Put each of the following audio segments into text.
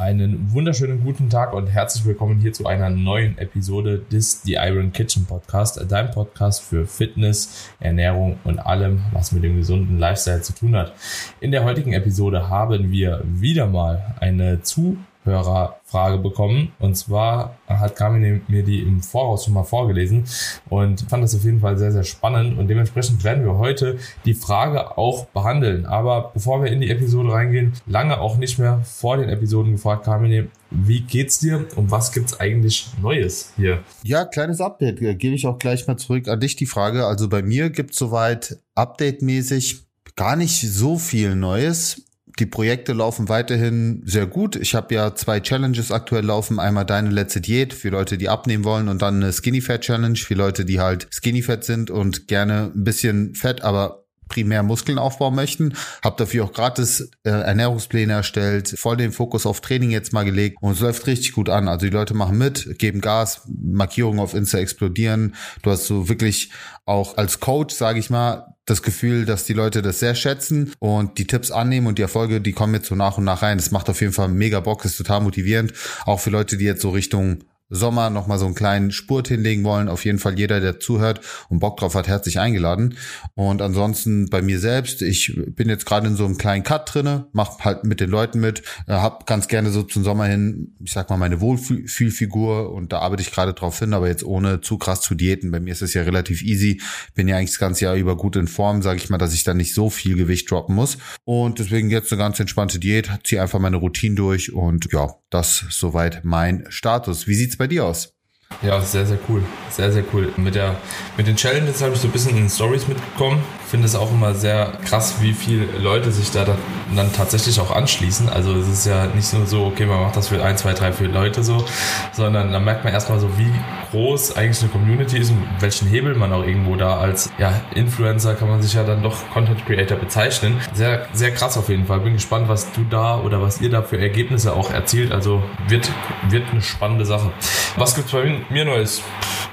Einen wunderschönen guten Tag und herzlich willkommen hier zu einer neuen Episode des The Iron Kitchen Podcast, dein Podcast für Fitness, Ernährung und allem, was mit dem gesunden Lifestyle zu tun hat. In der heutigen Episode haben wir wieder mal eine zu Hörerfrage bekommen. Und zwar hat Carmen mir die im Voraus schon mal vorgelesen und fand das auf jeden Fall sehr, sehr spannend. Und dementsprechend werden wir heute die Frage auch behandeln. Aber bevor wir in die Episode reingehen, lange auch nicht mehr vor den Episoden gefragt, Carmen, wie geht's dir und was gibt's eigentlich Neues hier? Ja, kleines Update. Gebe ich auch gleich mal zurück an dich die Frage. Also bei mir gibt's soweit update-mäßig gar nicht so viel Neues die Projekte laufen weiterhin sehr gut. Ich habe ja zwei Challenges aktuell laufen. Einmal deine letzte Diät für Leute, die abnehmen wollen und dann eine Skinny Fat Challenge für Leute, die halt Skinny Fat sind und gerne ein bisschen Fett, aber primär Muskeln aufbauen möchten. Hab dafür auch gratis äh, Ernährungspläne erstellt, voll den Fokus auf Training jetzt mal gelegt und es läuft richtig gut an. Also die Leute machen mit, geben Gas, Markierungen auf Insta explodieren. Du hast so wirklich auch als Coach, sage ich mal, das Gefühl, dass die Leute das sehr schätzen und die Tipps annehmen und die Erfolge, die kommen jetzt so nach und nach rein. Das macht auf jeden Fall mega Bock, ist total motivierend. Auch für Leute, die jetzt so Richtung Sommer nochmal so einen kleinen Spurt hinlegen wollen, auf jeden Fall jeder, der zuhört und Bock drauf hat, herzlich eingeladen. Und ansonsten bei mir selbst, ich bin jetzt gerade in so einem kleinen Cut drinne, mach halt mit den Leuten mit, äh, hab ganz gerne so zum Sommer hin, ich sag mal, meine Wohlfühlfigur und da arbeite ich gerade drauf hin, aber jetzt ohne zu krass zu diäten. Bei mir ist es ja relativ easy, bin ja eigentlich das ganze Jahr über gut in Form, sage ich mal, dass ich da nicht so viel Gewicht droppen muss. Und deswegen jetzt eine ganz entspannte Diät, ziehe einfach meine Routine durch und ja, das soweit mein Status. Wie sieht's bei dir aus? Ja, sehr, sehr cool. Sehr, sehr cool. Mit, der, mit den Challenges habe ich so ein bisschen in den Stories mitbekommen. Finde es auch immer sehr krass, wie viele Leute sich da dann tatsächlich auch anschließen. Also es ist ja nicht nur so, okay, man macht das für ein, zwei, drei, vier Leute so, sondern dann merkt man erstmal so, wie groß eigentlich eine Community ist und welchen Hebel man auch irgendwo da als ja, Influencer kann man sich ja dann doch Content Creator bezeichnen. Sehr, sehr krass auf jeden Fall. Bin gespannt, was du da oder was ihr da für Ergebnisse auch erzielt. Also wird, wird eine spannende Sache. Was gibt's bei mir Neues?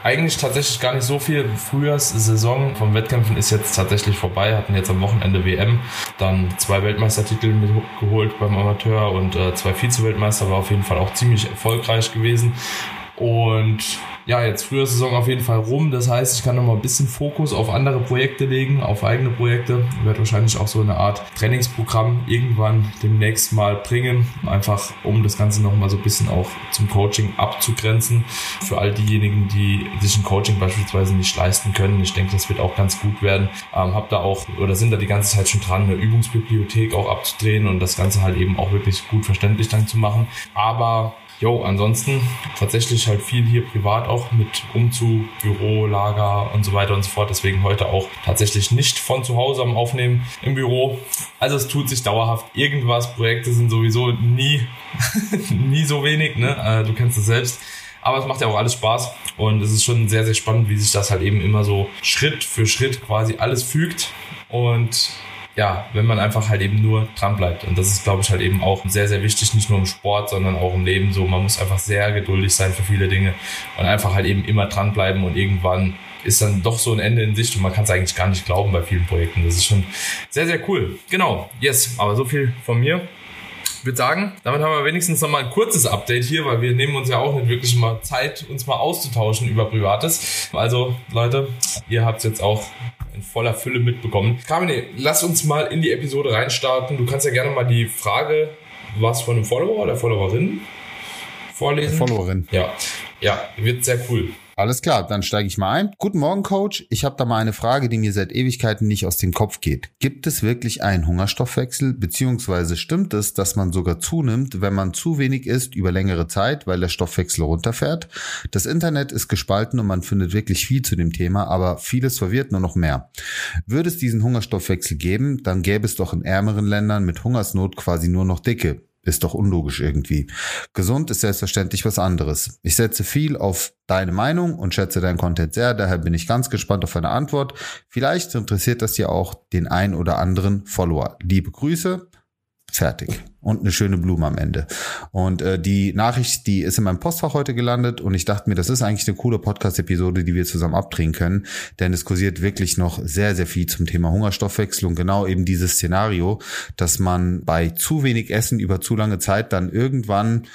Eigentlich tatsächlich gar nicht so viel. Frühjahrssaison vom Wettkämpfen ist jetzt tatsächlich vorbei. Hatten jetzt am Wochenende WM, dann zwei Weltmeistertitel geholt beim Amateur und äh, zwei Vize-Weltmeister war auf jeden Fall auch ziemlich erfolgreich gewesen. Und ja, jetzt früher Saison auf jeden Fall rum. Das heißt, ich kann nochmal ein bisschen Fokus auf andere Projekte legen, auf eigene Projekte. Ich werde wahrscheinlich auch so eine Art Trainingsprogramm irgendwann demnächst mal bringen. Einfach, um das Ganze nochmal so ein bisschen auch zum Coaching abzugrenzen. Für all diejenigen, die sich ein Coaching beispielsweise nicht leisten können. Ich denke, das wird auch ganz gut werden. Ähm, hab da auch, oder sind da die ganze Zeit schon dran, eine Übungsbibliothek auch abzudrehen und das Ganze halt eben auch wirklich gut verständlich dann zu machen. Aber Jo, ansonsten tatsächlich halt viel hier privat auch mit Umzug, Büro, Lager und so weiter und so fort. Deswegen heute auch tatsächlich nicht von zu Hause am Aufnehmen im Büro. Also es tut sich dauerhaft irgendwas. Projekte sind sowieso nie, nie so wenig, ne? Äh, du kennst es selbst. Aber es macht ja auch alles Spaß und es ist schon sehr, sehr spannend, wie sich das halt eben immer so Schritt für Schritt quasi alles fügt. Und ja, wenn man einfach halt eben nur dran bleibt. Und das ist, glaube ich, halt eben auch sehr, sehr wichtig, nicht nur im Sport, sondern auch im Leben so. Man muss einfach sehr geduldig sein für viele Dinge und einfach halt eben immer dranbleiben und irgendwann ist dann doch so ein Ende in Sicht und man kann es eigentlich gar nicht glauben bei vielen Projekten. Das ist schon sehr, sehr cool. Genau, yes, aber so viel von mir. Ich würde sagen, damit haben wir wenigstens noch mal ein kurzes Update hier, weil wir nehmen uns ja auch nicht wirklich mal Zeit, uns mal auszutauschen über Privates. Also Leute, ihr habt es jetzt auch in voller Fülle mitbekommen. Carmine, lass uns mal in die Episode reinstarten. Du kannst ja gerne mal die Frage, was von einem Follower oder Followerin vorlesen. Followerin. Ja, ja, wird sehr cool. Alles klar, dann steige ich mal ein. Guten Morgen, Coach. Ich habe da mal eine Frage, die mir seit Ewigkeiten nicht aus dem Kopf geht. Gibt es wirklich einen Hungerstoffwechsel, beziehungsweise stimmt es, dass man sogar zunimmt, wenn man zu wenig isst über längere Zeit, weil der Stoffwechsel runterfährt? Das Internet ist gespalten und man findet wirklich viel zu dem Thema, aber vieles verwirrt nur noch mehr. Würde es diesen Hungerstoffwechsel geben, dann gäbe es doch in ärmeren Ländern mit Hungersnot quasi nur noch Dicke. Ist doch unlogisch irgendwie. Gesund ist selbstverständlich was anderes. Ich setze viel auf deine Meinung und schätze deinen Content sehr, daher bin ich ganz gespannt auf eine Antwort. Vielleicht interessiert das ja auch den ein oder anderen Follower. Liebe Grüße, Fertig. Und eine schöne Blume am Ende. Und äh, die Nachricht, die ist in meinem Postfach heute gelandet und ich dachte mir, das ist eigentlich eine coole Podcast-Episode, die wir zusammen abdrehen können. Denn es kursiert wirklich noch sehr, sehr viel zum Thema Hungerstoffwechsel und genau eben dieses Szenario, dass man bei zu wenig Essen über zu lange Zeit dann irgendwann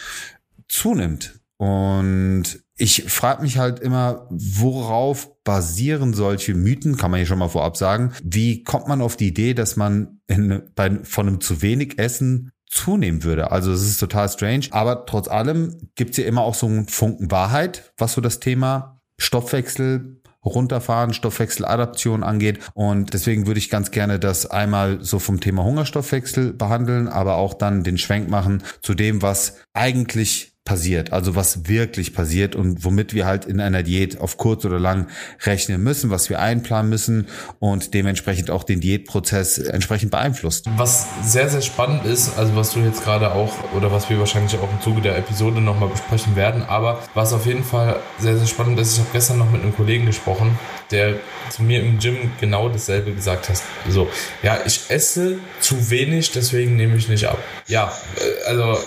zunimmt. Und ich frage mich halt immer, worauf basieren solche Mythen, kann man ja schon mal vorab sagen. Wie kommt man auf die Idee, dass man in, bei, von einem zu wenig Essen zunehmen würde. Also es ist total strange. Aber trotz allem gibt's ja immer auch so einen Funken Wahrheit, was so das Thema Stoffwechsel runterfahren, Stoffwechseladaption angeht. Und deswegen würde ich ganz gerne das einmal so vom Thema Hungerstoffwechsel behandeln, aber auch dann den Schwenk machen zu dem, was eigentlich passiert, also was wirklich passiert und womit wir halt in einer Diät auf kurz oder lang rechnen müssen, was wir einplanen müssen und dementsprechend auch den Diätprozess entsprechend beeinflusst. Was sehr, sehr spannend ist, also was du jetzt gerade auch oder was wir wahrscheinlich auch im Zuge der Episode nochmal besprechen werden, aber was auf jeden Fall sehr, sehr spannend ist, ich habe gestern noch mit einem Kollegen gesprochen, der zu mir im Gym genau dasselbe gesagt hat. So, ja, ich esse zu wenig, deswegen nehme ich nicht ab. Ja, äh, also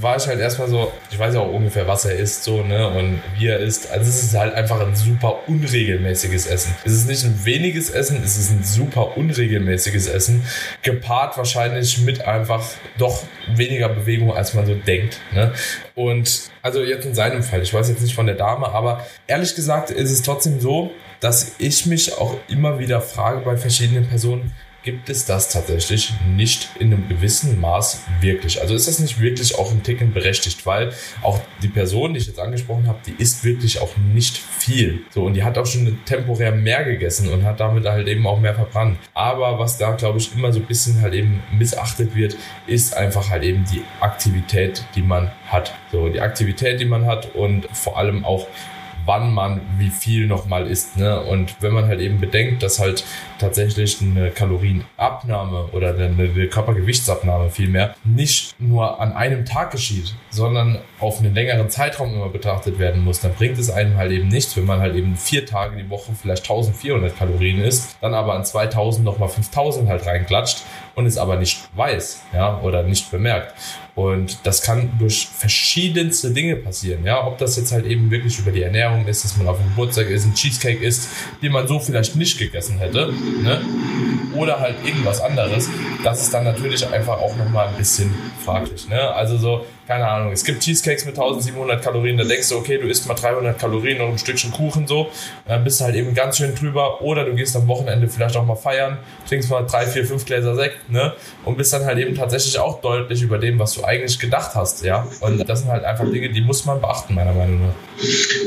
war ich halt erstmal so, ich weiß ja auch ungefähr, was er isst, so, ne, und wie er isst. Also es ist halt einfach ein super unregelmäßiges Essen. Es ist nicht ein weniges Essen, es ist ein super unregelmäßiges Essen, gepaart wahrscheinlich mit einfach doch weniger Bewegung, als man so denkt, ne. Und also jetzt in seinem Fall, ich weiß jetzt nicht von der Dame, aber ehrlich gesagt ist es trotzdem so, dass ich mich auch immer wieder frage bei verschiedenen Personen, gibt es das tatsächlich nicht in einem gewissen Maß wirklich. Also ist das nicht wirklich auch ein Ticken berechtigt, weil auch die Person, die ich jetzt angesprochen habe, die isst wirklich auch nicht viel. So, und die hat auch schon temporär mehr gegessen und hat damit halt eben auch mehr verbrannt. Aber was da, glaube ich, immer so ein bisschen halt eben missachtet wird, ist einfach halt eben die Aktivität, die man hat. So, die Aktivität, die man hat und vor allem auch wann man wie viel nochmal isst. Ne? Und wenn man halt eben bedenkt, dass halt tatsächlich eine Kalorienabnahme oder eine Körpergewichtsabnahme vielmehr nicht nur an einem Tag geschieht, sondern auf einen längeren Zeitraum immer betrachtet werden muss, dann bringt es einem halt eben nichts, wenn man halt eben vier Tage die Woche vielleicht 1400 Kalorien isst, dann aber an 2000 nochmal 5000 halt reinklatscht und es aber nicht weiß, ja, oder nicht bemerkt. Und das kann durch verschiedenste Dinge passieren, ja, ob das jetzt halt eben wirklich über die Ernährung ist, dass man auf dem Geburtstag ist, ein Cheesecake isst, den man so vielleicht nicht gegessen hätte, ne, oder halt irgendwas anderes, das ist dann natürlich einfach auch nochmal ein bisschen fraglich, ne, also so, keine Ahnung, es gibt Cheesecakes mit 1700 Kalorien, da denkst du, okay, du isst mal 300 Kalorien und ein Stückchen Kuchen so, dann bist du halt eben ganz schön drüber oder du gehst am Wochenende vielleicht auch mal feiern, trinkst mal drei, vier, fünf Gläser Sekt, ne, und bist dann halt eben tatsächlich auch deutlich über dem, was du eigentlich gedacht hast, ja, und das sind halt einfach Dinge, die muss man beachten, meiner Meinung nach.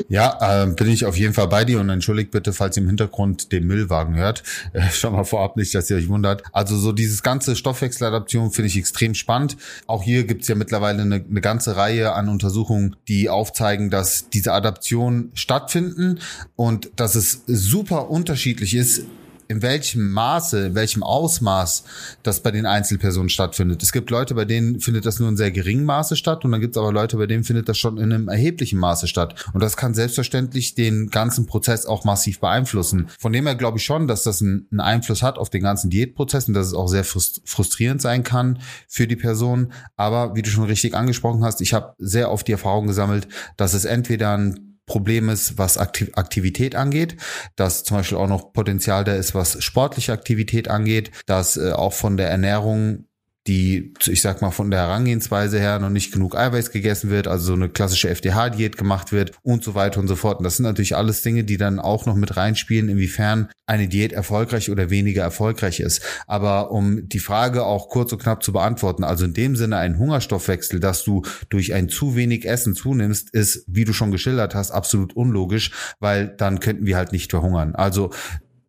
Ja, äh, bin ich auf jeden Fall bei dir und entschuldigt bitte, falls ihr im Hintergrund den Müllwagen hört, äh, schon mal vorab nicht, dass ihr euch wundert. Also so dieses ganze Stoffwechseladaption finde ich extrem spannend. Auch hier gibt's ja mittlerweile eine eine ganze Reihe an Untersuchungen, die aufzeigen, dass diese Adaptionen stattfinden und dass es super unterschiedlich ist, in welchem Maße, in welchem Ausmaß das bei den Einzelpersonen stattfindet. Es gibt Leute, bei denen findet das nur in sehr geringem Maße statt und dann gibt es aber Leute, bei denen findet das schon in einem erheblichen Maße statt. Und das kann selbstverständlich den ganzen Prozess auch massiv beeinflussen. Von dem her glaube ich schon, dass das einen Einfluss hat auf den ganzen Diätprozess und dass es auch sehr frustrierend sein kann für die Person. Aber wie du schon richtig angesprochen hast, ich habe sehr oft die Erfahrung gesammelt, dass es entweder ein Problem ist, was Aktivität angeht, dass zum Beispiel auch noch Potenzial da ist, was sportliche Aktivität angeht, dass äh, auch von der Ernährung die, ich sag mal, von der Herangehensweise her noch nicht genug Eiweiß gegessen wird, also so eine klassische FDH-Diät gemacht wird und so weiter und so fort. Und das sind natürlich alles Dinge, die dann auch noch mit reinspielen, inwiefern eine Diät erfolgreich oder weniger erfolgreich ist. Aber um die Frage auch kurz und knapp zu beantworten, also in dem Sinne ein Hungerstoffwechsel, dass du durch ein zu wenig Essen zunimmst, ist, wie du schon geschildert hast, absolut unlogisch, weil dann könnten wir halt nicht verhungern. Also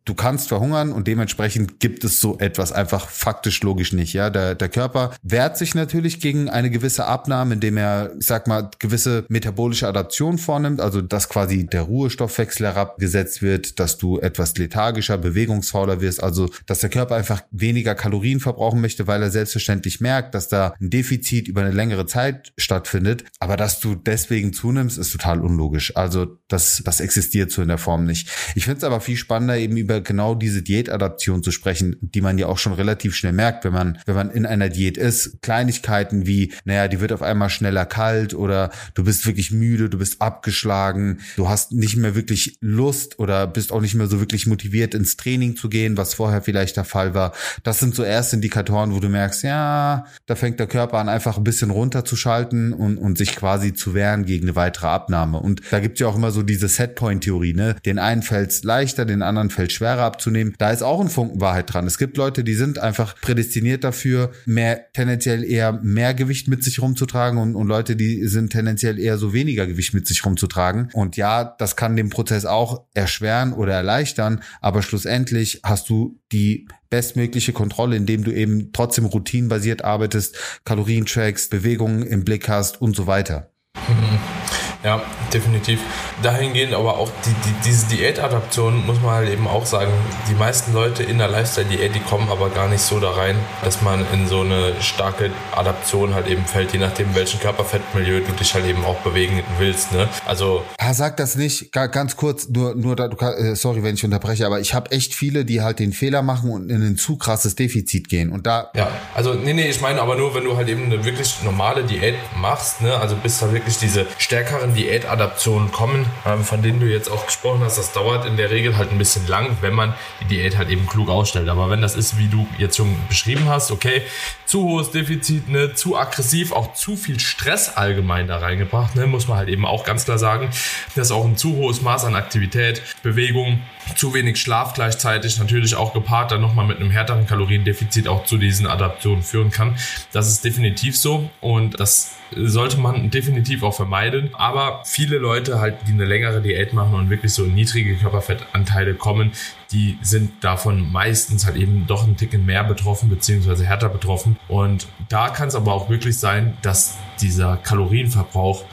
du kannst verhungern und dementsprechend gibt es so etwas einfach faktisch logisch nicht. Ja, der, der Körper wehrt sich natürlich gegen eine gewisse Abnahme, indem er, ich sag mal, gewisse metabolische Adaption vornimmt, also dass quasi der Ruhestoffwechsel herabgesetzt wird, dass du etwas lethargischer, bewegungsfauler wirst, also dass der Körper einfach weniger Kalorien verbrauchen möchte, weil er selbstverständlich merkt, dass da ein Defizit über eine längere Zeit stattfindet. Aber dass du deswegen zunimmst, ist total unlogisch. Also das, das existiert so in der Form nicht. Ich finde es aber viel spannender, eben über über genau diese Diätadaption zu sprechen, die man ja auch schon relativ schnell merkt, wenn man, wenn man in einer Diät ist. Kleinigkeiten wie, naja, die wird auf einmal schneller kalt oder du bist wirklich müde, du bist abgeschlagen, du hast nicht mehr wirklich Lust oder bist auch nicht mehr so wirklich motiviert ins Training zu gehen, was vorher vielleicht der Fall war. Das sind so erste Indikatoren, wo du merkst, ja, da fängt der Körper an, einfach ein bisschen runterzuschalten und, und sich quasi zu wehren gegen eine weitere Abnahme. Und da gibt's ja auch immer so diese Setpoint-Theorie, ne? Den einen fällt's leichter, den anderen fällt schwerer abzunehmen. Da ist auch ein Funken Wahrheit dran. Es gibt Leute, die sind einfach prädestiniert dafür, mehr tendenziell eher mehr Gewicht mit sich rumzutragen und, und Leute, die sind tendenziell eher so weniger Gewicht mit sich rumzutragen. Und ja, das kann den Prozess auch erschweren oder erleichtern, aber schlussendlich hast du die bestmögliche Kontrolle, indem du eben trotzdem routinenbasiert arbeitest, Kalorien trackst, Bewegungen im Blick hast und so weiter. Mhm. Ja, definitiv. Dahingehend aber auch die, die, diese Diätadaption muss man halt eben auch sagen, die meisten Leute in der Lifestyle-Diät, die kommen aber gar nicht so da rein, dass man in so eine starke Adaption halt eben fällt, je nachdem, welchen Körperfettmilieu du dich halt eben auch bewegen willst. Ne? Also. Ah, sag das nicht, ganz kurz, nur, nur da, äh, sorry, wenn ich unterbreche, aber ich habe echt viele, die halt den Fehler machen und in ein zu krasses Defizit gehen. Und da. Ja, also nee, nee, ich meine aber nur, wenn du halt eben eine wirklich normale Diät machst, ne, also bis da wirklich diese stärkeren Diätadaptionen kommen, von denen du jetzt auch gesprochen hast, das dauert in der Regel halt ein bisschen lang, wenn man die Diät halt eben klug ausstellt. Aber wenn das ist, wie du jetzt schon beschrieben hast, okay, zu hohes Defizit, ne, zu aggressiv, auch zu viel Stress allgemein da reingebracht, ne, muss man halt eben auch ganz klar sagen, dass auch ein zu hohes Maß an Aktivität, Bewegung, zu wenig Schlaf gleichzeitig, natürlich auch gepaart dann nochmal mit einem härteren Kaloriendefizit auch zu diesen Adaptionen führen kann. Das ist definitiv so und das sollte man definitiv auch vermeiden. Aber viele Leute halt, die eine längere Diät machen und wirklich so niedrige Körperfettanteile kommen, die sind davon meistens halt eben doch ein Ticken mehr betroffen beziehungsweise härter betroffen. Und da kann es aber auch wirklich sein, dass dieser Kalorienverbrauch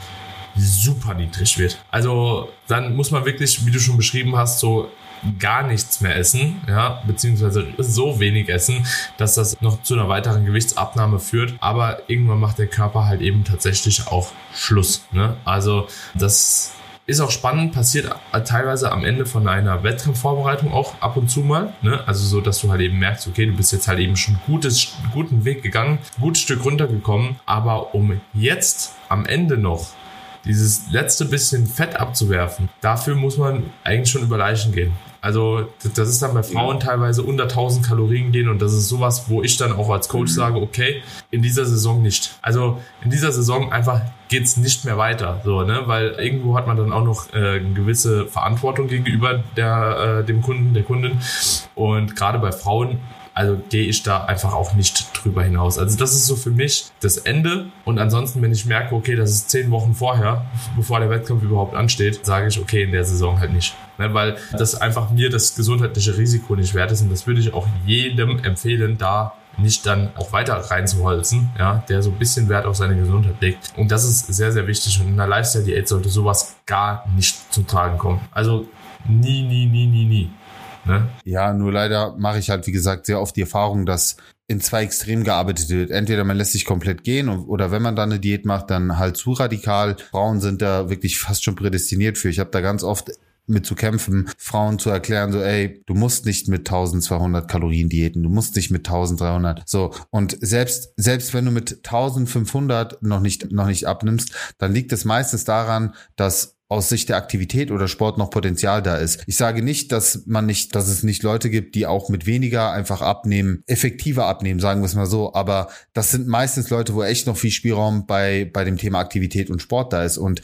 super niedrig wird. Also dann muss man wirklich, wie du schon beschrieben hast, so gar nichts mehr essen, ja, beziehungsweise so wenig essen, dass das noch zu einer weiteren Gewichtsabnahme führt. Aber irgendwann macht der Körper halt eben tatsächlich auch Schluss. Ne? Also das ist auch spannend, passiert teilweise am Ende von einer Wettkampfvorbereitung auch ab und zu mal. Ne? Also so, dass du halt eben merkst, okay, du bist jetzt halt eben schon gutes, guten Weg gegangen, gutes Stück runtergekommen, aber um jetzt am Ende noch dieses letzte bisschen Fett abzuwerfen, dafür muss man eigentlich schon über Leichen gehen. Also das ist dann bei Frauen ja. teilweise unter 1000 Kalorien gehen und das ist sowas, wo ich dann auch als Coach mhm. sage, okay, in dieser Saison nicht. Also in dieser Saison einfach geht's nicht mehr weiter, so ne, weil irgendwo hat man dann auch noch äh, eine gewisse Verantwortung gegenüber der äh, dem Kunden, der Kundin und gerade bei Frauen also gehe ich da einfach auch nicht drüber hinaus. Also das ist so für mich das Ende. Und ansonsten, wenn ich merke, okay, das ist zehn Wochen vorher, bevor der Wettkampf überhaupt ansteht, sage ich, okay, in der Saison halt nicht. Ne, weil das einfach mir das gesundheitliche Risiko nicht wert ist. Und das würde ich auch jedem empfehlen, da nicht dann auch weiter reinzuholzen, ja, der so ein bisschen Wert auf seine Gesundheit legt. Und das ist sehr, sehr wichtig. Und in einer Lifestyle-Diät sollte sowas gar nicht zum Tragen kommen. Also nie, nie, nie, nie, nie. Ne? Ja, nur leider mache ich halt, wie gesagt, sehr oft die Erfahrung, dass in zwei Extremen gearbeitet wird. Entweder man lässt sich komplett gehen oder wenn man dann eine Diät macht, dann halt zu radikal. Frauen sind da wirklich fast schon prädestiniert für. Ich habe da ganz oft mit zu kämpfen, Frauen zu erklären, so, ey, du musst nicht mit 1200 Kalorien diäten, du musst nicht mit 1300. So. Und selbst, selbst wenn du mit 1500 noch nicht, noch nicht abnimmst, dann liegt es meistens daran, dass aus Sicht der Aktivität oder Sport noch Potenzial da ist. Ich sage nicht, dass man nicht, dass es nicht Leute gibt, die auch mit weniger einfach abnehmen, effektiver abnehmen, sagen wir es mal so. Aber das sind meistens Leute, wo echt noch viel Spielraum bei, bei dem Thema Aktivität und Sport da ist. Und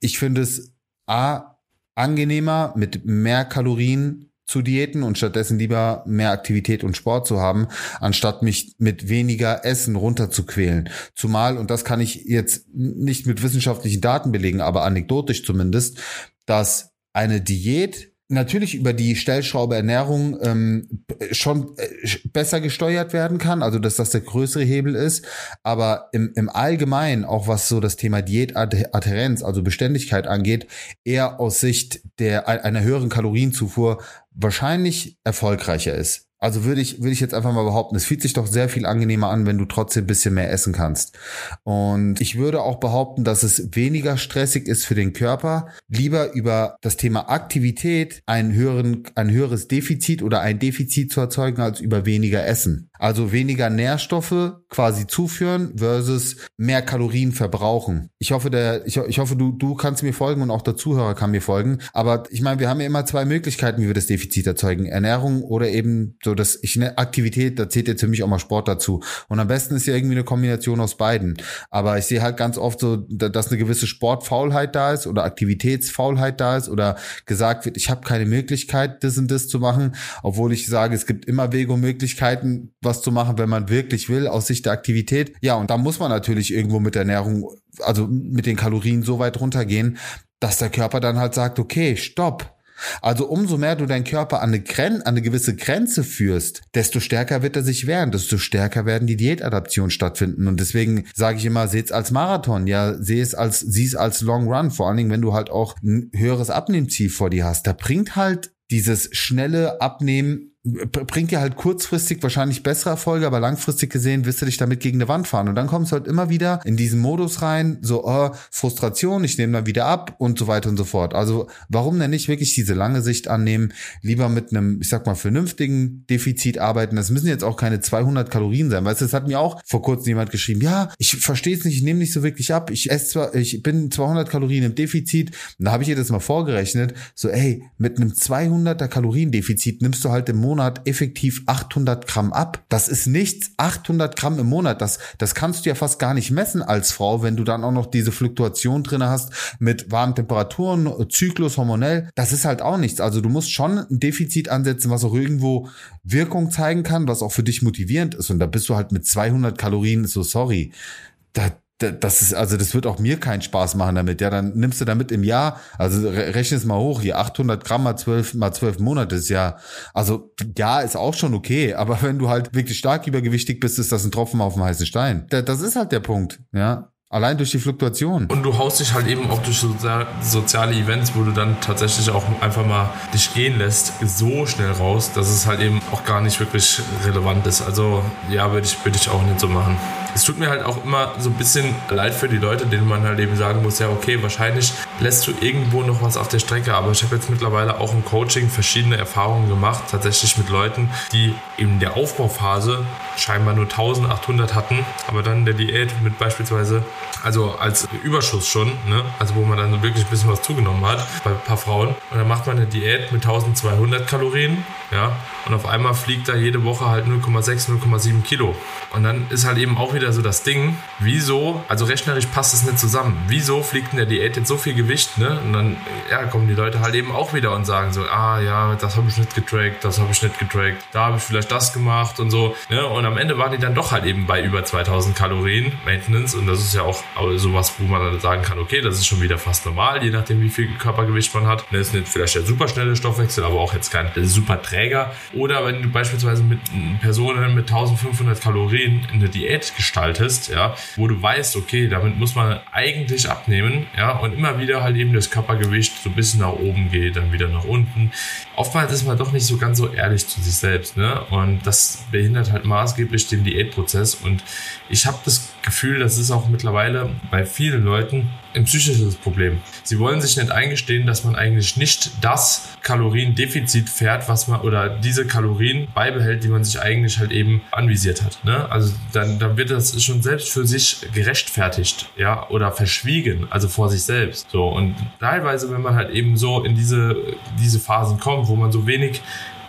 ich finde es A, angenehmer mit mehr Kalorien zu diäten und stattdessen lieber mehr Aktivität und Sport zu haben, anstatt mich mit weniger Essen runterzuquälen. Zumal, und das kann ich jetzt nicht mit wissenschaftlichen Daten belegen, aber anekdotisch zumindest, dass eine Diät natürlich über die Stellschraube Ernährung ähm, schon äh, besser gesteuert werden kann, also dass das der größere Hebel ist, aber im, im Allgemeinen, auch was so das Thema Diätadherenz, also Beständigkeit angeht, eher aus Sicht der einer höheren Kalorienzufuhr wahrscheinlich erfolgreicher ist. Also würde ich, würde ich jetzt einfach mal behaupten, es fühlt sich doch sehr viel angenehmer an, wenn du trotzdem ein bisschen mehr essen kannst. Und ich würde auch behaupten, dass es weniger stressig ist für den Körper, lieber über das Thema Aktivität einen höheren, ein höheres Defizit oder ein Defizit zu erzeugen, als über weniger Essen. Also weniger Nährstoffe quasi zuführen versus mehr Kalorien verbrauchen. Ich hoffe, der, ich, ich hoffe, du, du kannst mir folgen und auch der Zuhörer kann mir folgen. Aber ich meine, wir haben ja immer zwei Möglichkeiten, wie wir das Defizit erzeugen. Ernährung oder eben so das, ich ne, Aktivität, da zählt jetzt für mich auch mal Sport dazu. Und am besten ist ja irgendwie eine Kombination aus beiden. Aber ich sehe halt ganz oft so, dass eine gewisse Sportfaulheit da ist oder Aktivitätsfaulheit da ist oder gesagt wird, ich habe keine Möglichkeit, das und das zu machen, obwohl ich sage, es gibt immer Wege und Möglichkeiten, was zu machen, wenn man wirklich will, aus Sicht der Aktivität. Ja, und da muss man natürlich irgendwo mit der Ernährung, also mit den Kalorien so weit runtergehen, dass der Körper dann halt sagt, okay, stopp. Also umso mehr du deinen Körper an eine, Gren an eine gewisse Grenze führst, desto stärker wird er sich wehren, desto stärker werden die Diätadaptionen stattfinden. Und deswegen sage ich immer, seht's als Marathon, ja, seh es als, sieh es als Long Run, vor allen Dingen, wenn du halt auch ein höheres Abnehmziel vor dir hast. Da bringt halt dieses schnelle Abnehmen bringt dir halt kurzfristig wahrscheinlich bessere Erfolge, aber langfristig gesehen wirst du dich damit gegen eine Wand fahren. Und dann kommst du halt immer wieder in diesen Modus rein, so oh, Frustration, ich nehme dann wieder ab und so weiter und so fort. Also warum denn nicht wirklich diese lange Sicht annehmen, lieber mit einem, ich sag mal, vernünftigen Defizit arbeiten. Das müssen jetzt auch keine 200 Kalorien sein. Weißt du, das hat mir auch vor kurzem jemand geschrieben, ja, ich verstehe es nicht, ich nehme nicht so wirklich ab. Ich esse zwar, ich bin 200 Kalorien im Defizit. Und da habe ich ihr das mal vorgerechnet, so ey, mit einem 200er Kaloriendefizit nimmst du halt im Monat Monat effektiv 800 Gramm ab. Das ist nichts. 800 Gramm im Monat. Das, das kannst du ja fast gar nicht messen als Frau, wenn du dann auch noch diese Fluktuation drin hast mit warmen Temperaturen, Zyklus, hormonell. Das ist halt auch nichts. Also du musst schon ein Defizit ansetzen, was auch irgendwo Wirkung zeigen kann, was auch für dich motivierend ist. Und da bist du halt mit 200 Kalorien so sorry. Da, das ist, also das wird auch mir keinen Spaß machen damit. Ja, dann nimmst du damit im Jahr, also rechne es mal hoch, hier 800 Gramm mal 12, mal 12 Monate ist ja, also ja, ist auch schon okay. Aber wenn du halt wirklich stark übergewichtig bist, ist das ein Tropfen auf dem heißen Stein. Das ist halt der Punkt, ja. Allein durch die Fluktuation. Und du haust dich halt eben auch durch soziale Events, wo du dann tatsächlich auch einfach mal dich gehen lässt, so schnell raus, dass es halt eben auch gar nicht wirklich relevant ist. Also ja, würde ich, würde ich auch nicht so machen es tut mir halt auch immer so ein bisschen leid für die Leute, denen man halt eben sagen muss, ja, okay, wahrscheinlich lässt du irgendwo noch was auf der Strecke, aber ich habe jetzt mittlerweile auch im Coaching verschiedene Erfahrungen gemacht, tatsächlich mit Leuten, die in der Aufbauphase scheinbar nur 1800 hatten, aber dann in der Diät mit beispielsweise, also als Überschuss schon, ne? also wo man dann wirklich ein bisschen was zugenommen hat bei ein paar Frauen und dann macht man eine Diät mit 1200 Kalorien, ja, und auf einmal fliegt da jede Woche halt 0,6, 0,7 Kilo. Und dann ist halt eben auch wieder so das Ding, wieso, also rechnerisch passt es nicht zusammen. Wieso fliegt in der Diät jetzt so viel Gewicht, ne? Und dann, ja, kommen die Leute halt eben auch wieder und sagen so, ah ja, das habe ich nicht getrackt, das habe ich nicht getrackt, da habe ich vielleicht das gemacht und so, ne? Und am Ende waren die dann doch halt eben bei über 2000 Kalorien Maintenance und das ist ja auch sowas, wo man dann sagen kann, okay, das ist schon wieder fast normal, je nachdem wie viel Körpergewicht man hat. Das ne, ist nicht vielleicht der super schnelle Stoffwechsel, aber auch jetzt kein super Träger. Oder wenn du beispielsweise mit Personen mit 1500 Kalorien in der Diät gestaltest, ja, wo du weißt, okay, damit muss man eigentlich abnehmen, ja, und immer wieder halt eben das Körpergewicht so ein bisschen nach oben geht, dann wieder nach unten. Oftmals ist man doch nicht so ganz so ehrlich zu sich selbst, ne? Und das behindert halt maßgeblich den Diätprozess. Und ich habe das Gefühl, das ist auch mittlerweile bei vielen Leuten ein psychisches Problem. Sie wollen sich nicht eingestehen, dass man eigentlich nicht das Kaloriendefizit fährt, was man oder diese Kalorien beibehält, die man sich eigentlich halt eben anvisiert hat. Ne? Also dann, dann wird das schon selbst für sich gerechtfertigt, ja, oder verschwiegen, also vor sich selbst. So und teilweise, wenn man halt eben so in diese diese Phasen kommt, wo man so wenig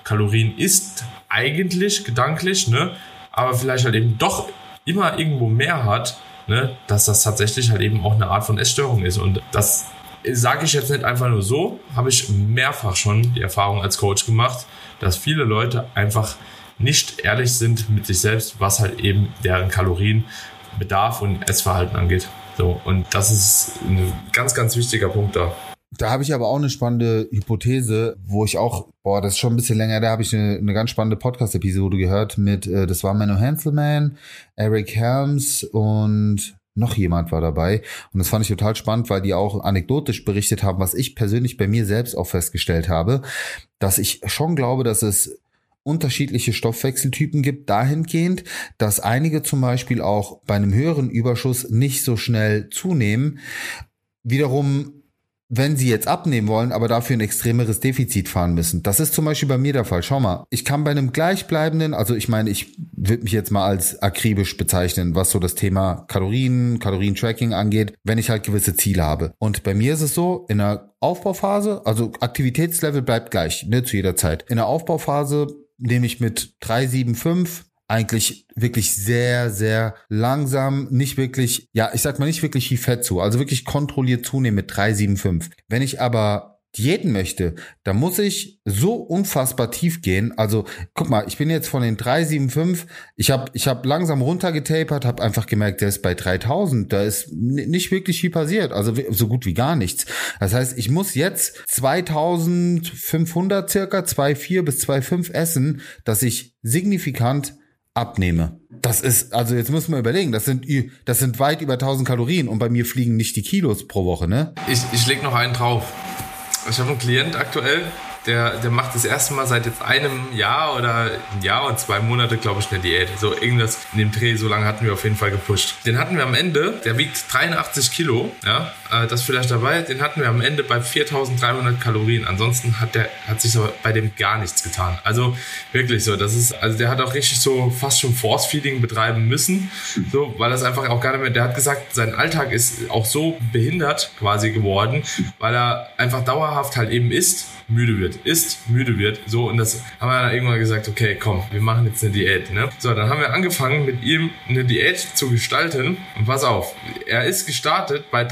Kalorien isst, eigentlich gedanklich, ne, aber vielleicht halt eben doch immer irgendwo mehr hat, ne, dass das tatsächlich halt eben auch eine Art von Essstörung ist. Und das sage ich jetzt nicht einfach nur so, habe ich mehrfach schon die Erfahrung als Coach gemacht, dass viele Leute einfach nicht ehrlich sind mit sich selbst, was halt eben deren Kalorienbedarf und Essverhalten angeht. So, und das ist ein ganz, ganz wichtiger Punkt da. Da habe ich aber auch eine spannende Hypothese, wo ich auch, boah, das ist schon ein bisschen länger, da habe ich eine, eine ganz spannende Podcast-Episode gehört mit, äh, das war Menno Hanselman, Eric Helms und noch jemand war dabei. Und das fand ich total spannend, weil die auch anekdotisch berichtet haben, was ich persönlich bei mir selbst auch festgestellt habe, dass ich schon glaube, dass es unterschiedliche Stoffwechseltypen gibt, dahingehend, dass einige zum Beispiel auch bei einem höheren Überschuss nicht so schnell zunehmen. Wiederum wenn sie jetzt abnehmen wollen, aber dafür ein extremeres Defizit fahren müssen. Das ist zum Beispiel bei mir der Fall. Schau mal, ich kann bei einem gleichbleibenden, also ich meine, ich würde mich jetzt mal als akribisch bezeichnen, was so das Thema Kalorien, Kalorientracking angeht, wenn ich halt gewisse Ziele habe. Und bei mir ist es so, in der Aufbauphase, also Aktivitätslevel bleibt gleich, ne, zu jeder Zeit. In der Aufbauphase nehme ich mit 375 eigentlich wirklich sehr, sehr langsam, nicht wirklich, ja, ich sag mal nicht wirklich viel Fett zu, also wirklich kontrolliert zunehmen mit 3,75. Wenn ich aber Diäten möchte, dann muss ich so unfassbar tief gehen. Also guck mal, ich bin jetzt von den 375, ich habe ich hab langsam runtergetapert, habe einfach gemerkt, der ist bei 3000, da ist nicht wirklich viel passiert, also so gut wie gar nichts. Das heißt, ich muss jetzt 2500 circa, 2,4 bis 2,5 essen, dass ich signifikant abnehme. Das ist, also jetzt muss man überlegen, das sind, das sind weit über 1000 Kalorien und bei mir fliegen nicht die Kilos pro Woche, ne? Ich, ich leg noch einen drauf. Ich habe einen Klient aktuell, der, der macht das erste Mal seit jetzt einem Jahr oder ein Jahr und zwei Monate, glaube ich, eine Diät. So irgendwas in dem Dreh, so lange hatten wir auf jeden Fall gepusht. Den hatten wir am Ende, der wiegt 83 Kilo, ja, äh, das vielleicht dabei, den hatten wir am Ende bei 4300 Kalorien. Ansonsten hat der, hat sich so bei dem gar nichts getan. Also wirklich so, das ist, also der hat auch richtig so fast schon Force-Feeding betreiben müssen, so, weil das einfach auch gar nicht mehr, der hat gesagt, sein Alltag ist auch so behindert quasi geworden, weil er einfach dauerhaft halt eben isst müde wird, isst, müde wird. So, und das haben wir dann irgendwann gesagt, okay, komm, wir machen jetzt eine Diät. Ne? So, dann haben wir angefangen, mit ihm eine Diät zu gestalten. Und pass auf, er ist gestartet bei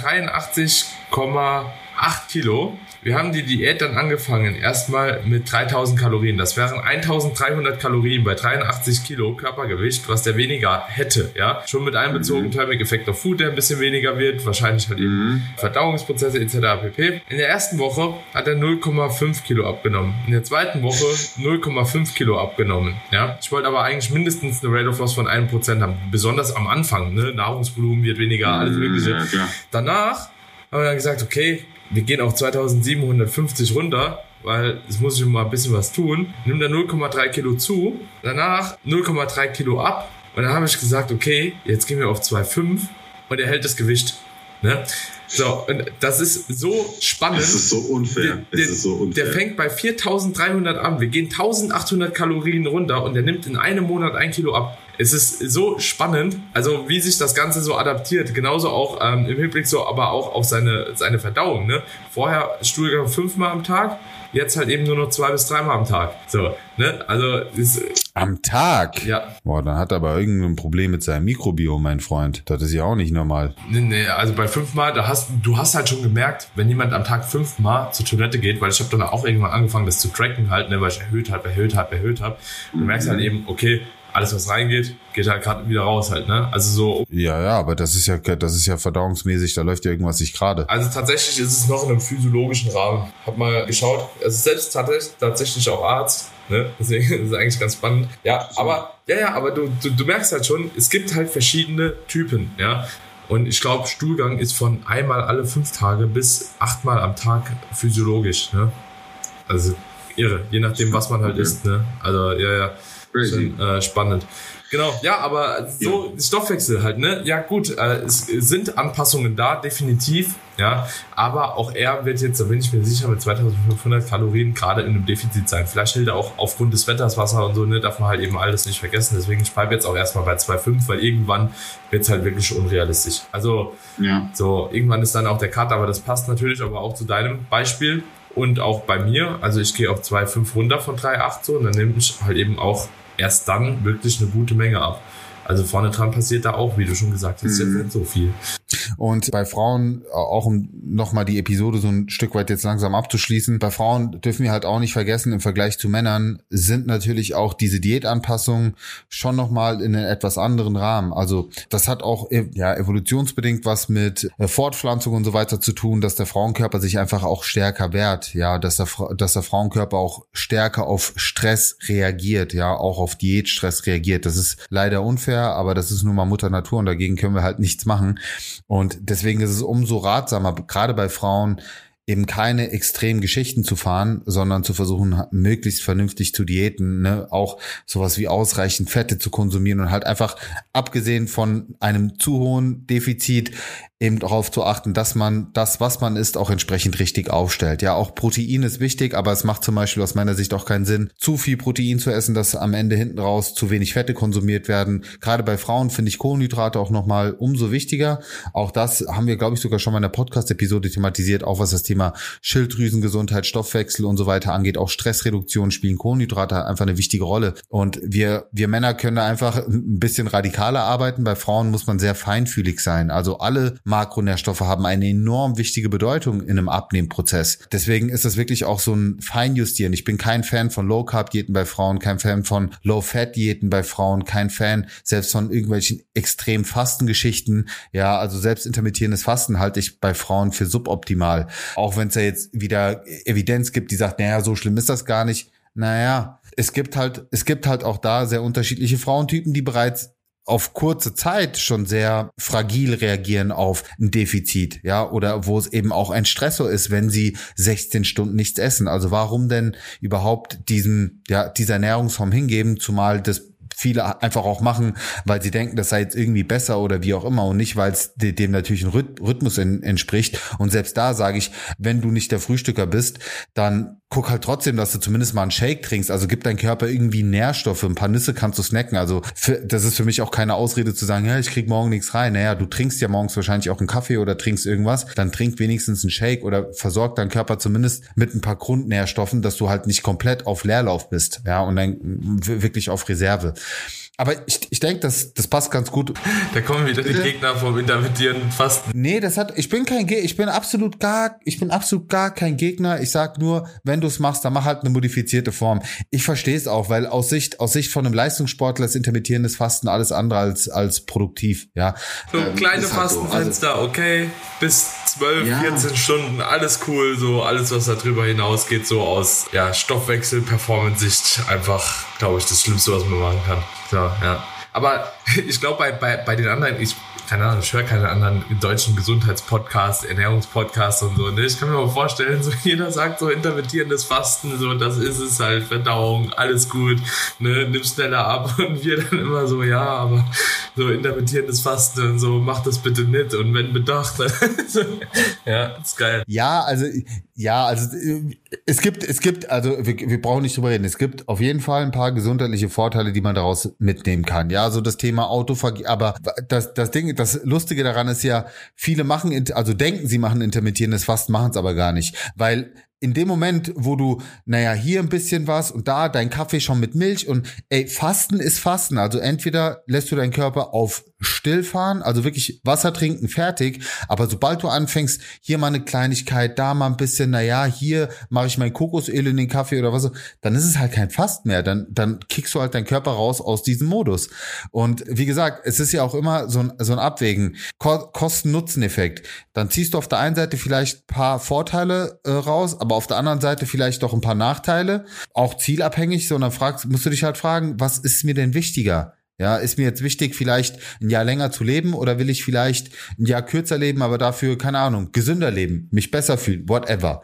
83,8 Kilo wir haben die Diät dann angefangen, erstmal mit 3000 Kalorien. Das wären 1300 Kalorien bei 83 Kilo Körpergewicht, was der weniger hätte. Ja, schon mit einbezogen mhm. Thermic Effect of Food, der ein bisschen weniger wird, wahrscheinlich halt eben mhm. Verdauungsprozesse etc. pp. In der ersten Woche hat er 0,5 Kilo abgenommen. In der zweiten Woche 0,5 Kilo abgenommen. Ja, ich wollte aber eigentlich mindestens eine Rate of Loss von 1% haben, besonders am Anfang. Ne? Nahrungsvolumen wird weniger, alles mhm, Mögliche. Ja, Danach haben wir dann gesagt, okay, wir gehen auf 2750 runter, weil es muss schon mal ein bisschen was tun. Nimm da 0,3 Kilo zu, danach 0,3 Kilo ab und dann habe ich gesagt, okay, jetzt gehen wir auf 2,5 und er hält das Gewicht. Ne? So, und das ist so spannend. Das ist so unfair. Der, der, so unfair. der fängt bei 4300 an. Wir gehen 1800 Kalorien runter und der nimmt in einem Monat ein Kilo ab es ist so spannend, also wie sich das Ganze so adaptiert. Genauso auch ähm, im Hinblick so, aber auch auf seine, seine Verdauung. Ne? Vorher Stuhlgang fünfmal am Tag, jetzt halt eben nur noch zwei bis dreimal am Tag. So, ne? Also ist, am Tag? Ja. Boah, dann hat er aber irgendein Problem mit seinem Mikrobiom, mein Freund. Das ist ja auch nicht normal. Nee, nee, also bei fünfmal, da hast du hast halt schon gemerkt, wenn jemand am Tag fünfmal zur Toilette geht, weil ich habe dann auch irgendwann angefangen, das zu tracken halt, ne, weil ich erhöht habe, erhöht habe, erhöht habe. Du merkst halt eben, okay, alles was reingeht, geht halt gerade wieder raus halt, ne? Also so. Ja, ja, aber das ist ja, das ist ja verdauungsmäßig, da läuft ja irgendwas nicht gerade. Also tatsächlich ist es noch in einem physiologischen Rahmen. Hab mal geschaut, also selbst tatsächlich, tatsächlich auch Arzt, ne? Deswegen ist es eigentlich ganz spannend. Ja, aber, ja, ja, aber du, du, du merkst halt schon, es gibt halt verschiedene Typen, ja? Und ich glaube, Stuhlgang ist von einmal alle fünf Tage bis achtmal am Tag physiologisch, ne? Also irre, je nachdem, was man halt isst, ne? Also, ja, ja. Crazy. Schon, äh, spannend. Genau, ja, aber so ja. Stoffwechsel halt, ne? Ja, gut, äh, es sind Anpassungen da, definitiv, ja. Aber auch er wird jetzt, da bin ich mir sicher, mit 2500 Kalorien gerade in einem Defizit sein. Vielleicht hält er auch aufgrund des Wetters Wasser und so, ne? Darf man halt eben alles nicht vergessen. Deswegen, ich bleibe jetzt auch erstmal bei 2,5, weil irgendwann wird es halt wirklich unrealistisch. Also, ja. so, irgendwann ist dann auch der Cut, aber das passt natürlich aber auch zu deinem Beispiel und auch bei mir. Also, ich gehe auf 2,5 runter von 3,8 so und dann nehme ich halt eben auch erst dann wirklich eine gute Menge ab. Also vorne dran passiert da auch, wie du schon gesagt hast, mhm. jetzt so viel. Und bei Frauen, auch um nochmal die Episode so ein Stück weit jetzt langsam abzuschließen, bei Frauen dürfen wir halt auch nicht vergessen, im Vergleich zu Männern sind natürlich auch diese Diätanpassungen schon nochmal in einen etwas anderen Rahmen. Also das hat auch ja evolutionsbedingt was mit äh, Fortpflanzung und so weiter zu tun, dass der Frauenkörper sich einfach auch stärker wehrt, ja, dass der, dass der Frauenkörper auch stärker auf Stress reagiert, ja, auch auf Diätstress reagiert. Das ist leider unfair, aber das ist nun mal Mutter Natur und dagegen können wir halt nichts machen. Und deswegen ist es umso ratsamer, gerade bei Frauen, eben keine extremen Geschichten zu fahren, sondern zu versuchen, möglichst vernünftig zu diäten, ne? auch sowas wie ausreichend Fette zu konsumieren und halt einfach abgesehen von einem zu hohen Defizit eben darauf zu achten, dass man das, was man isst, auch entsprechend richtig aufstellt. Ja, auch Protein ist wichtig, aber es macht zum Beispiel aus meiner Sicht auch keinen Sinn, zu viel Protein zu essen, dass am Ende hinten raus zu wenig Fette konsumiert werden. Gerade bei Frauen finde ich Kohlenhydrate auch nochmal umso wichtiger. Auch das haben wir, glaube ich, sogar schon mal in der Podcast-Episode thematisiert, auch was das Thema Schilddrüsengesundheit, Stoffwechsel und so weiter angeht. Auch Stressreduktion spielen Kohlenhydrate einfach eine wichtige Rolle. Und wir, wir Männer können da einfach ein bisschen radikaler arbeiten. Bei Frauen muss man sehr feinfühlig sein. Also alle Makronährstoffe haben eine enorm wichtige Bedeutung in einem Abnehmprozess. Deswegen ist das wirklich auch so ein Feinjustieren. Ich bin kein Fan von Low Carb Diäten bei Frauen, kein Fan von Low Fat Diäten bei Frauen, kein Fan selbst von irgendwelchen extrem Fastengeschichten. Ja, also selbst intermittierendes Fasten halte ich bei Frauen für suboptimal. Auch wenn es ja jetzt wieder Evidenz gibt, die sagt, naja, so schlimm ist das gar nicht. Naja, es gibt halt, es gibt halt auch da sehr unterschiedliche Frauentypen, die bereits auf kurze Zeit schon sehr fragil reagieren auf ein Defizit, ja, oder wo es eben auch ein Stressor ist, wenn sie 16 Stunden nichts essen. Also warum denn überhaupt diesen, ja, dieser Ernährungsform hingeben, zumal das viele einfach auch machen, weil sie denken, das sei jetzt irgendwie besser oder wie auch immer und nicht, weil es dem natürlichen Rhythmus entspricht. Und selbst da sage ich, wenn du nicht der Frühstücker bist, dann guck halt trotzdem, dass du zumindest mal einen Shake trinkst. Also gib dein Körper irgendwie Nährstoffe. Ein paar Nüsse kannst du snacken. Also für, das ist für mich auch keine Ausrede zu sagen, ja, ich krieg morgen nichts rein. Naja, du trinkst ja morgens wahrscheinlich auch einen Kaffee oder trinkst irgendwas. Dann trink wenigstens einen Shake oder versorg deinen Körper zumindest mit ein paar Grundnährstoffen, dass du halt nicht komplett auf Leerlauf bist. Ja, und dann wirklich auf Reserve. Aber ich, ich denke, das, das passt ganz gut. Da kommen wieder die Gegner vom intermittierenden Fasten. Nee, das hat, ich bin kein Gegner, ich bin absolut gar, ich bin absolut gar kein Gegner. Ich sag nur, wenn du es machst, dann mach halt eine modifizierte Form. Ich verstehe es auch, weil aus Sicht, aus Sicht von einem Leistungssportler ist intermittierendes Fasten alles andere als, als produktiv, ja. So ähm, kleine halt Fastenfenster, so. also, okay, bis 12, ja. 14 Stunden, alles cool, so alles, was darüber hinausgeht, so aus, ja, Stoffwechsel, Performance-Sicht einfach, glaube ich, das Schlimmste, was man machen kann. So, ja. Aber ich glaube, bei, bei, bei den anderen, ich, keine Ahnung, ich höre keine anderen deutschen Gesundheitspodcasts, Ernährungspodcasts und so. Ne? Ich kann mir mal vorstellen, so jeder sagt so intermittierendes Fasten, so das ist es halt, Verdauung, alles gut, ne, nimm schneller ab und wir dann immer so, ja, aber so intermittierendes Fasten und so, mach das bitte nicht und wenn bedacht, so, ja, ist geil. Ja, also ja, also es gibt, es gibt, also wir, wir brauchen nicht drüber reden. Es gibt auf jeden Fall ein paar gesundheitliche Vorteile, die man daraus mitnehmen kann. Ja, so das Thema Autophagie, aber das, das Ding, das Lustige daran ist ja, viele machen, also denken, sie machen intermittierendes Fasten, machen es aber gar nicht, weil in dem Moment, wo du, naja, hier ein bisschen was und da dein Kaffee schon mit Milch und ey, Fasten ist Fasten. Also entweder lässt du deinen Körper auf stillfahren, also wirklich Wasser trinken, fertig. Aber sobald du anfängst, hier mal eine Kleinigkeit, da mal ein bisschen, naja, hier mache ich mein Kokosöl in den Kaffee oder was, dann ist es halt kein Fast mehr. Dann, dann kickst du halt deinen Körper raus aus diesem Modus. Und wie gesagt, es ist ja auch immer so ein, so ein Abwägen. Kosten-Nutzen-Effekt. Dann ziehst du auf der einen Seite vielleicht paar Vorteile äh, raus, aber auf der anderen Seite vielleicht doch ein paar Nachteile. Auch zielabhängig, sondern fragst, musst du dich halt fragen, was ist mir denn wichtiger? Ja, ist mir jetzt wichtig, vielleicht ein Jahr länger zu leben oder will ich vielleicht ein Jahr kürzer leben, aber dafür, keine Ahnung, gesünder leben, mich besser fühlen, whatever.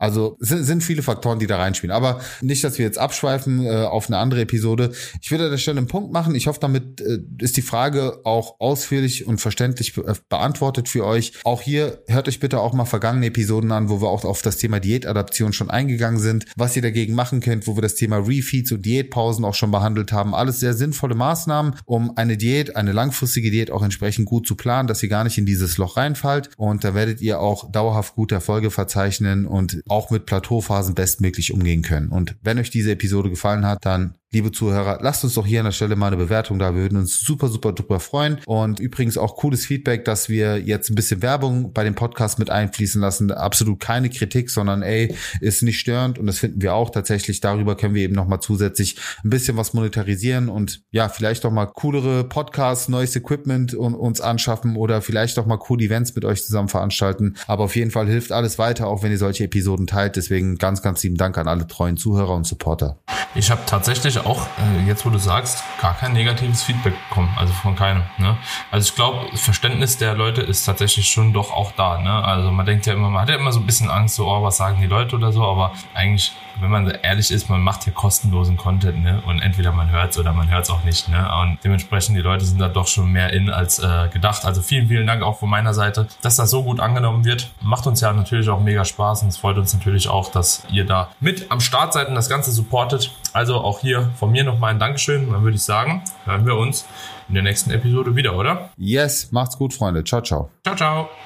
Also sind, sind viele Faktoren, die da reinspielen. Aber nicht, dass wir jetzt abschweifen äh, auf eine andere Episode. Ich will an der Stelle einen Punkt machen. Ich hoffe, damit äh, ist die Frage auch ausführlich und verständlich be äh, beantwortet für euch. Auch hier hört euch bitte auch mal vergangene Episoden an, wo wir auch auf das Thema Diätadaption schon eingegangen sind, was ihr dagegen machen könnt, wo wir das Thema Refeeds und Diätpausen auch schon behandelt haben. Alles sehr sinnvolle Maßnahmen, um eine Diät, eine langfristige Diät auch entsprechend gut zu planen, dass ihr gar nicht in dieses Loch reinfallt. Und da werdet ihr auch dauerhaft gute Erfolge verzeichnen und auch mit Plateauphasen bestmöglich umgehen können. Und wenn euch diese Episode gefallen hat, dann liebe Zuhörer, lasst uns doch hier an der Stelle mal eine Bewertung da. Wir würden uns super, super drüber freuen. Und übrigens auch cooles Feedback, dass wir jetzt ein bisschen Werbung bei dem Podcast mit einfließen lassen. Absolut keine Kritik, sondern ey, ist nicht störend. Und das finden wir auch tatsächlich. Darüber können wir eben nochmal zusätzlich ein bisschen was monetarisieren und ja, vielleicht doch mal coolere Podcasts, neues Equipment und uns anschaffen oder vielleicht doch mal coole Events mit euch zusammen veranstalten. Aber auf jeden Fall hilft alles weiter, auch wenn ihr solche Episoden teilt. Deswegen ganz, ganz lieben Dank an alle treuen Zuhörer und Supporter. Ich habe tatsächlich auch, äh, jetzt wo du sagst, gar kein negatives Feedback bekommen, also von keinem. Ne? Also ich glaube, Verständnis der Leute ist tatsächlich schon doch auch da. Ne? Also man denkt ja immer, man hat ja immer so ein bisschen Angst, so, oh, was sagen die Leute oder so, aber eigentlich, wenn man ehrlich ist, man macht hier kostenlosen Content, ne? Und entweder man hört es oder man hört es auch nicht, ne? Und dementsprechend, die Leute sind da doch schon mehr in als äh, gedacht. Also vielen, vielen Dank auch von meiner Seite, dass das so gut angenommen wird. Macht uns ja natürlich auch mega Spaß und es freut uns natürlich auch, dass ihr da mit am Start seid und das Ganze supportet. Also auch hier von mir nochmal ein Dankeschön. Dann würde ich sagen, hören wir uns in der nächsten Episode wieder, oder? Yes, macht's gut, Freunde. Ciao, ciao. Ciao, ciao.